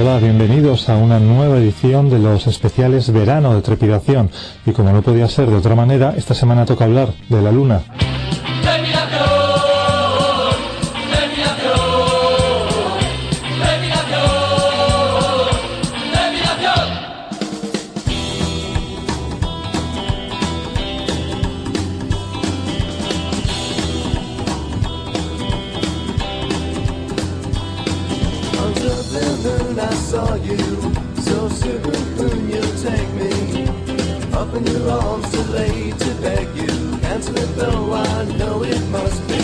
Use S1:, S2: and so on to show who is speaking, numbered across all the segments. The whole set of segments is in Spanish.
S1: Hola, bienvenidos a una nueva edición de los especiales Verano de Trepidación. Y como no podía ser de otra manera, esta semana toca hablar de la Luna. so I know it must be.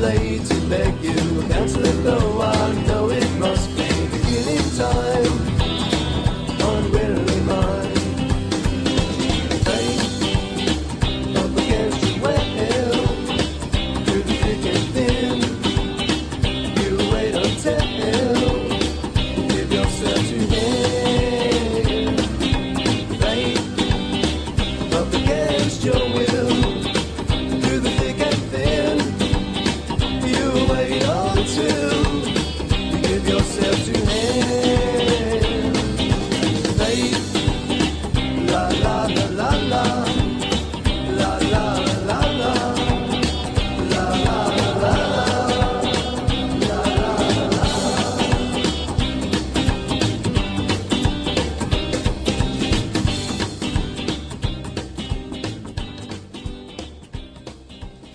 S1: to beg you, can't let go.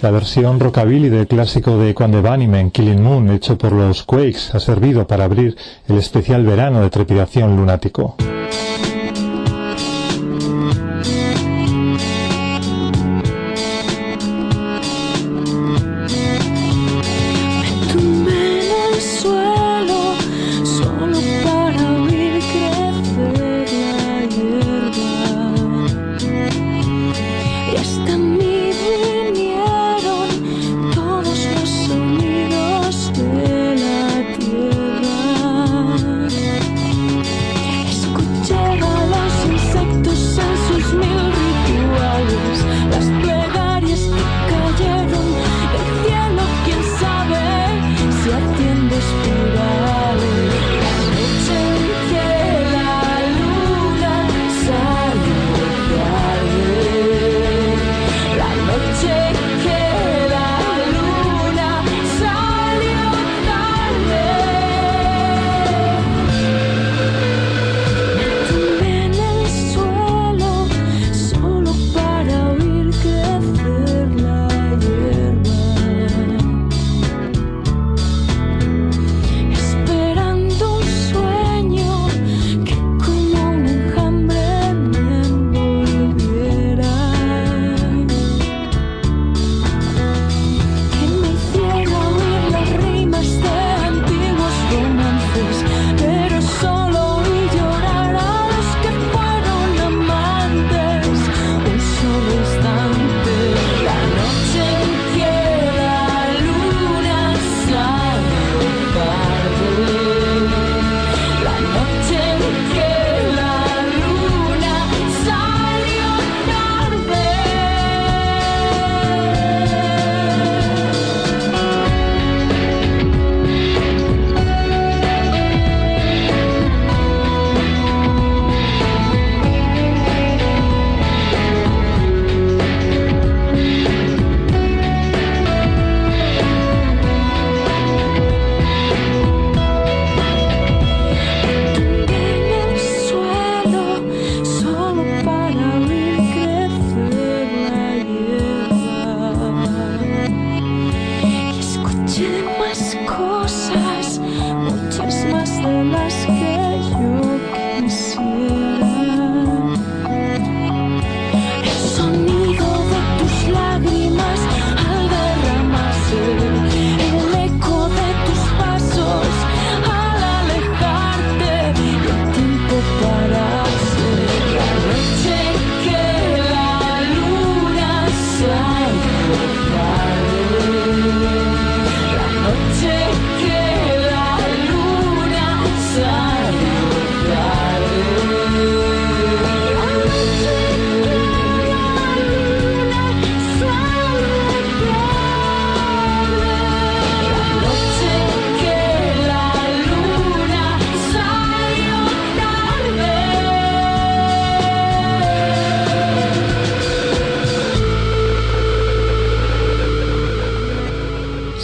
S1: La versión rockabilly del clásico de Conde Bunnyman, Killing Moon, hecho por los Quakes, ha servido para abrir el especial verano de trepidación lunático.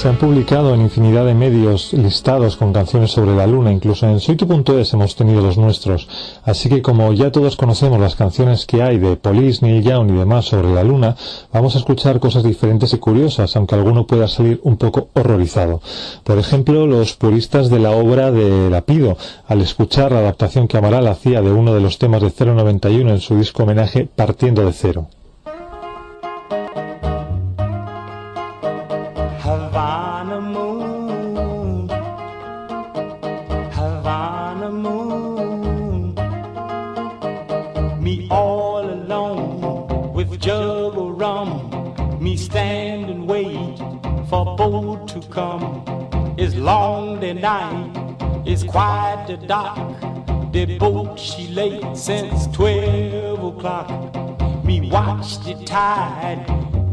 S2: Se han publicado en infinidad de medios listados con canciones sobre la luna, incluso en soy.es hemos tenido los nuestros. Así que como ya todos conocemos las canciones que hay de Police, Neil Young y demás sobre la luna, vamos a escuchar cosas diferentes y curiosas, aunque alguno pueda salir un poco horrorizado. Por ejemplo, los puristas de la obra de Lapido, al escuchar la adaptación que Amaral hacía de uno de los temas de 091 en su disco homenaje Partiendo de Cero.
S3: The dock. The boat she late since twelve o'clock. Me watch the tide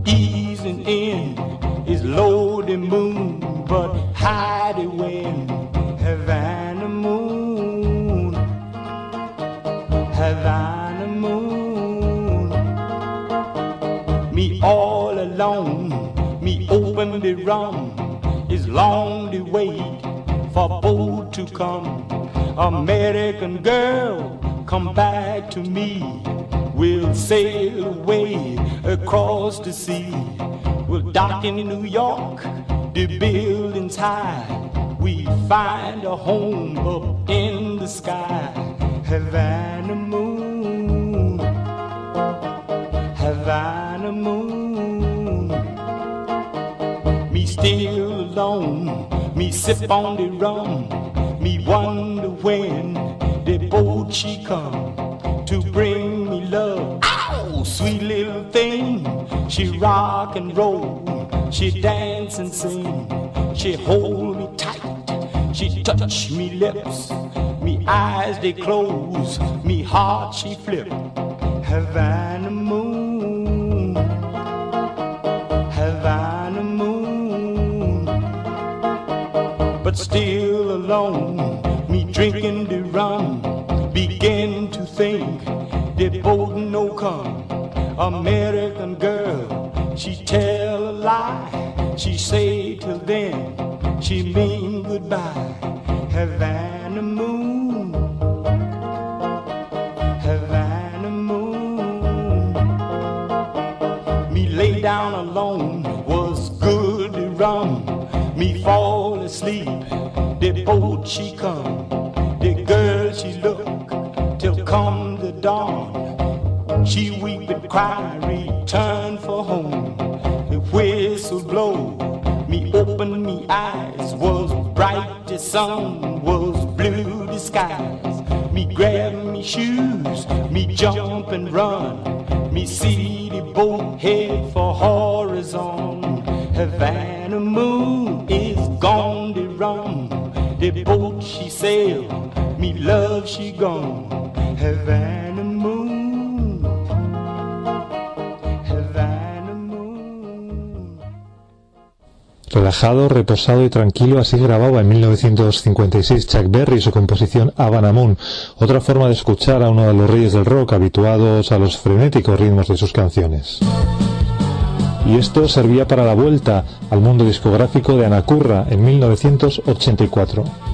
S3: easing in. It's low the moon, but high the wind. Havana moon, Havana moon. Me all alone, me open the rum. It's long the wait for boat to come. American girl, come back to me. We'll sail away across the sea. We'll dock in New York, the buildings high. We find a home up in the sky. Havana moon, Havana moon. Me still alone me sip on the rum, me wonder when the boat she come to bring me love. Ow, sweet little thing, she rock and roll, she dance and sing, she hold me tight, she touch me lips, me eyes they close, me heart she flip. Havana moon, Havana. Moon, but still alone. Drinking the rum, begin to think the boat no come. American girl, she tell a lie. She say till then, she mean goodbye. Havana moon, Havana moon. Me lay down alone was good rum. Me fall asleep the boat she come, dawn. She weep and cry, return for home. The whistle blow, me open me eyes, was bright the sun, was blue the skies. Me grab me shoes, me jump and run, me see the boat head for horizon. Havana moon is gone to run. The boat she sailed, me love she gone. Havana
S2: Relajado, reposado y tranquilo, así grababa en 1956 Chuck Berry su composición Havana Moon, otra forma de escuchar a uno de los reyes del rock habituados a los frenéticos ritmos de sus canciones y esto servía para la vuelta al mundo discográfico de Anacurra en 1984.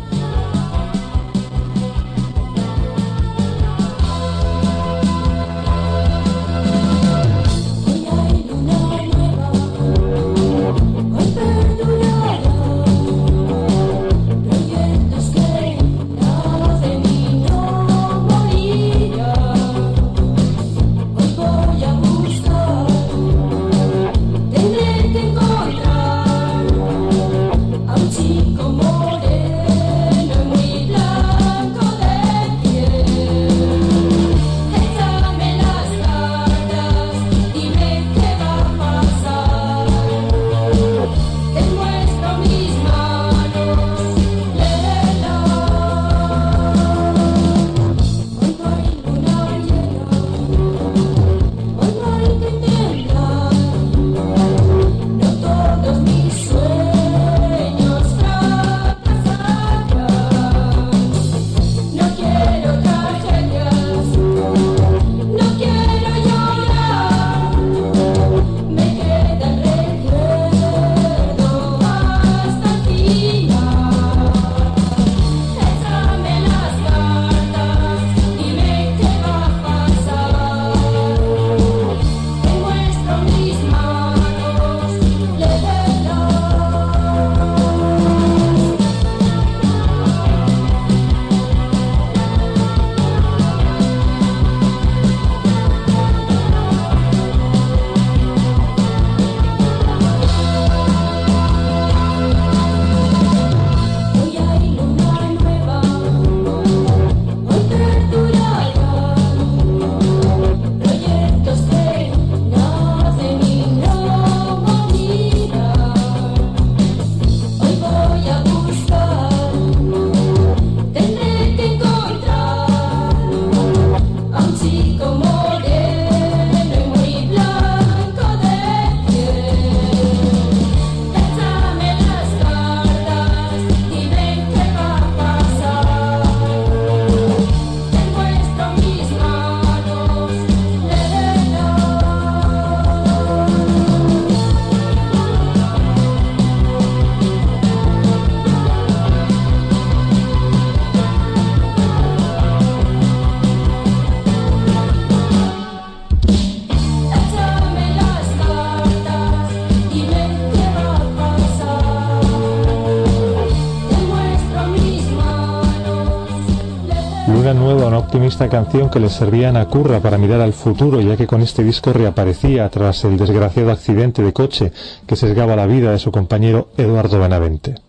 S2: Optimista canción que le servía a Nacurra para mirar al futuro, ya que con este disco reaparecía tras el desgraciado accidente de coche que sesgaba la vida de su compañero Eduardo Benavente.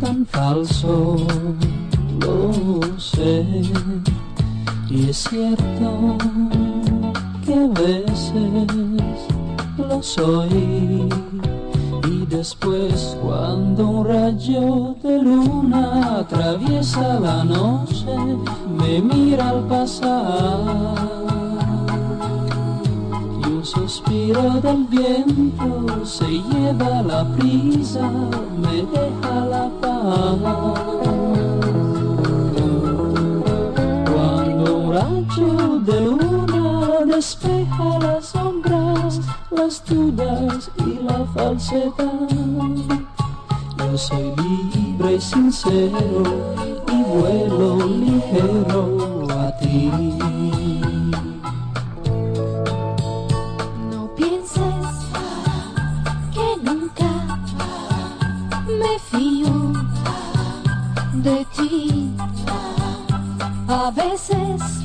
S4: Tan falso, lo sé. Y es cierto que a veces lo soy. Y después cuando un rayo de luna atraviesa la noche, me mira al pasar suspiro del viento se lleva la prisa, me deja la paz. Cuando un rayo de luna despeja las sombras, las dudas y la falsedad, yo soy libre y sincero y vuelo ligero a ti.
S5: A veces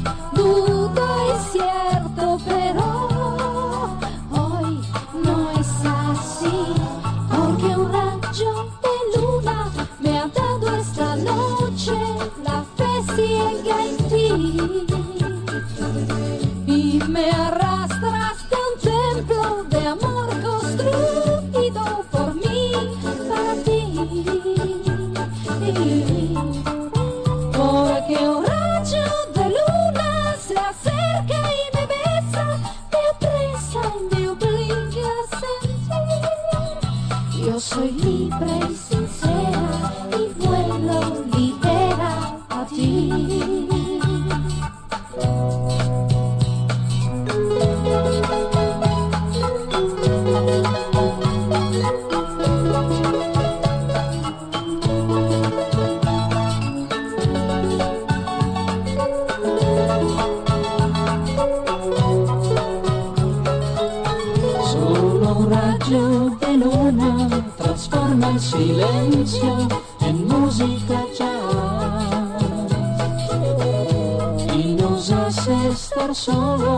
S5: sorrow.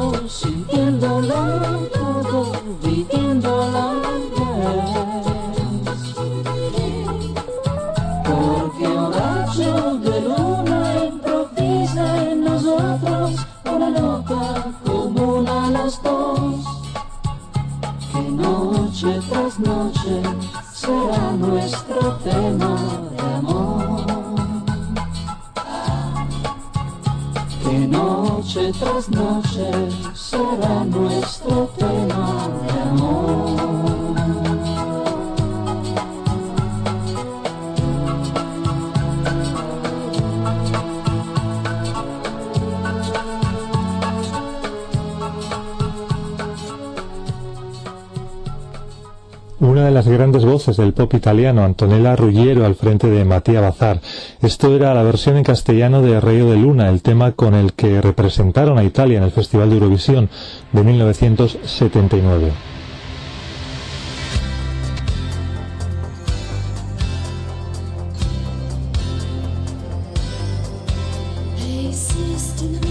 S5: Noche
S4: tras noche será nuestro tema
S2: Una de las grandes voces del pop italiano, Antonella Ruggiero, al frente de Mattia Bazar. Esto era la versión en castellano de Rayo de Luna, el tema con el que representaron a Italia en el Festival de Eurovisión de 1979.
S5: Hey, sister,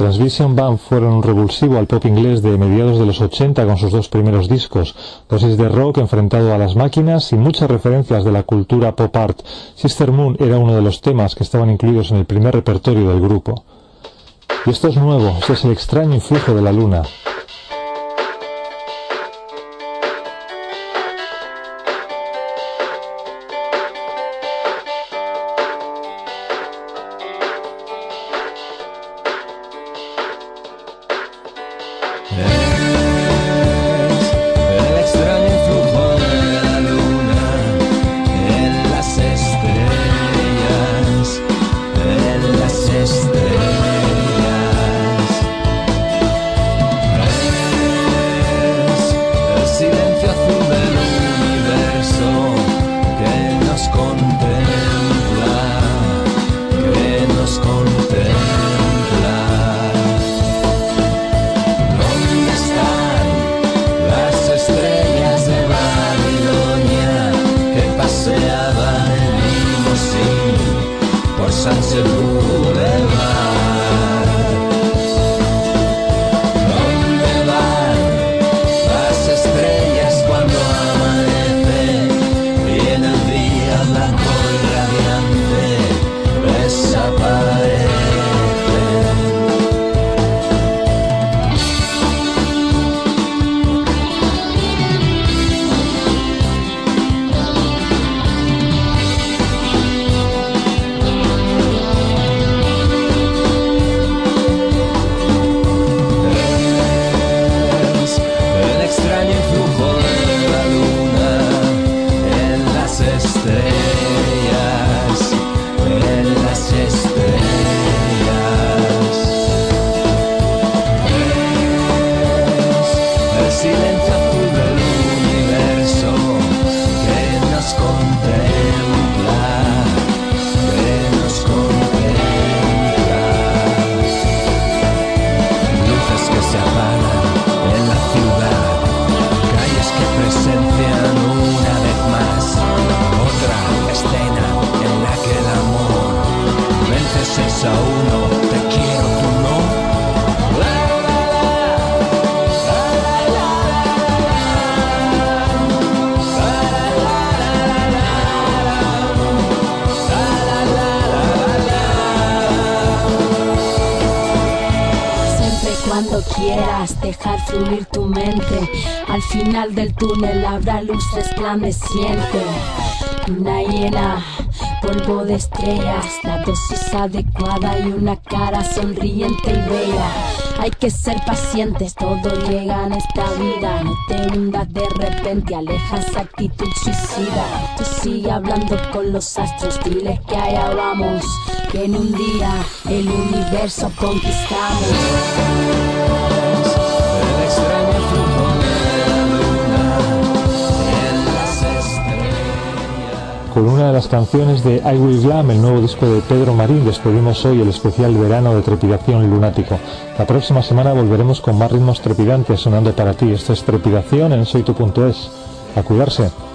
S6: Transvision Band fueron un revulsivo al pop inglés de mediados de los 80 con sus dos primeros discos, dosis de rock enfrentado a las máquinas y muchas referencias de la cultura pop art. Sister Moon era uno de los temas que estaban incluidos en el primer repertorio del grupo. Y esto es nuevo, este es el extraño influjo de la luna.
S7: Quieras dejar fluir tu mente, al final del túnel habrá luz resplandeciente. Una llena, polvo de estrellas, la dosis adecuada y una cara sonriente y bella. Hay que ser pacientes, todo llega en esta vida. No te hundas de repente, aleja esa actitud suicida. Tú sigue hablando con los astros, diles que allá vamos. Que en un día el universo conquistamos.
S2: Con una de las canciones de I Will Glam, el nuevo disco de Pedro Marín, despedimos hoy el especial verano de Trepidación Lunático. La próxima semana volveremos con más ritmos trepidantes sonando para ti. Esto es Trepidación en soytu.es. A cuidarse.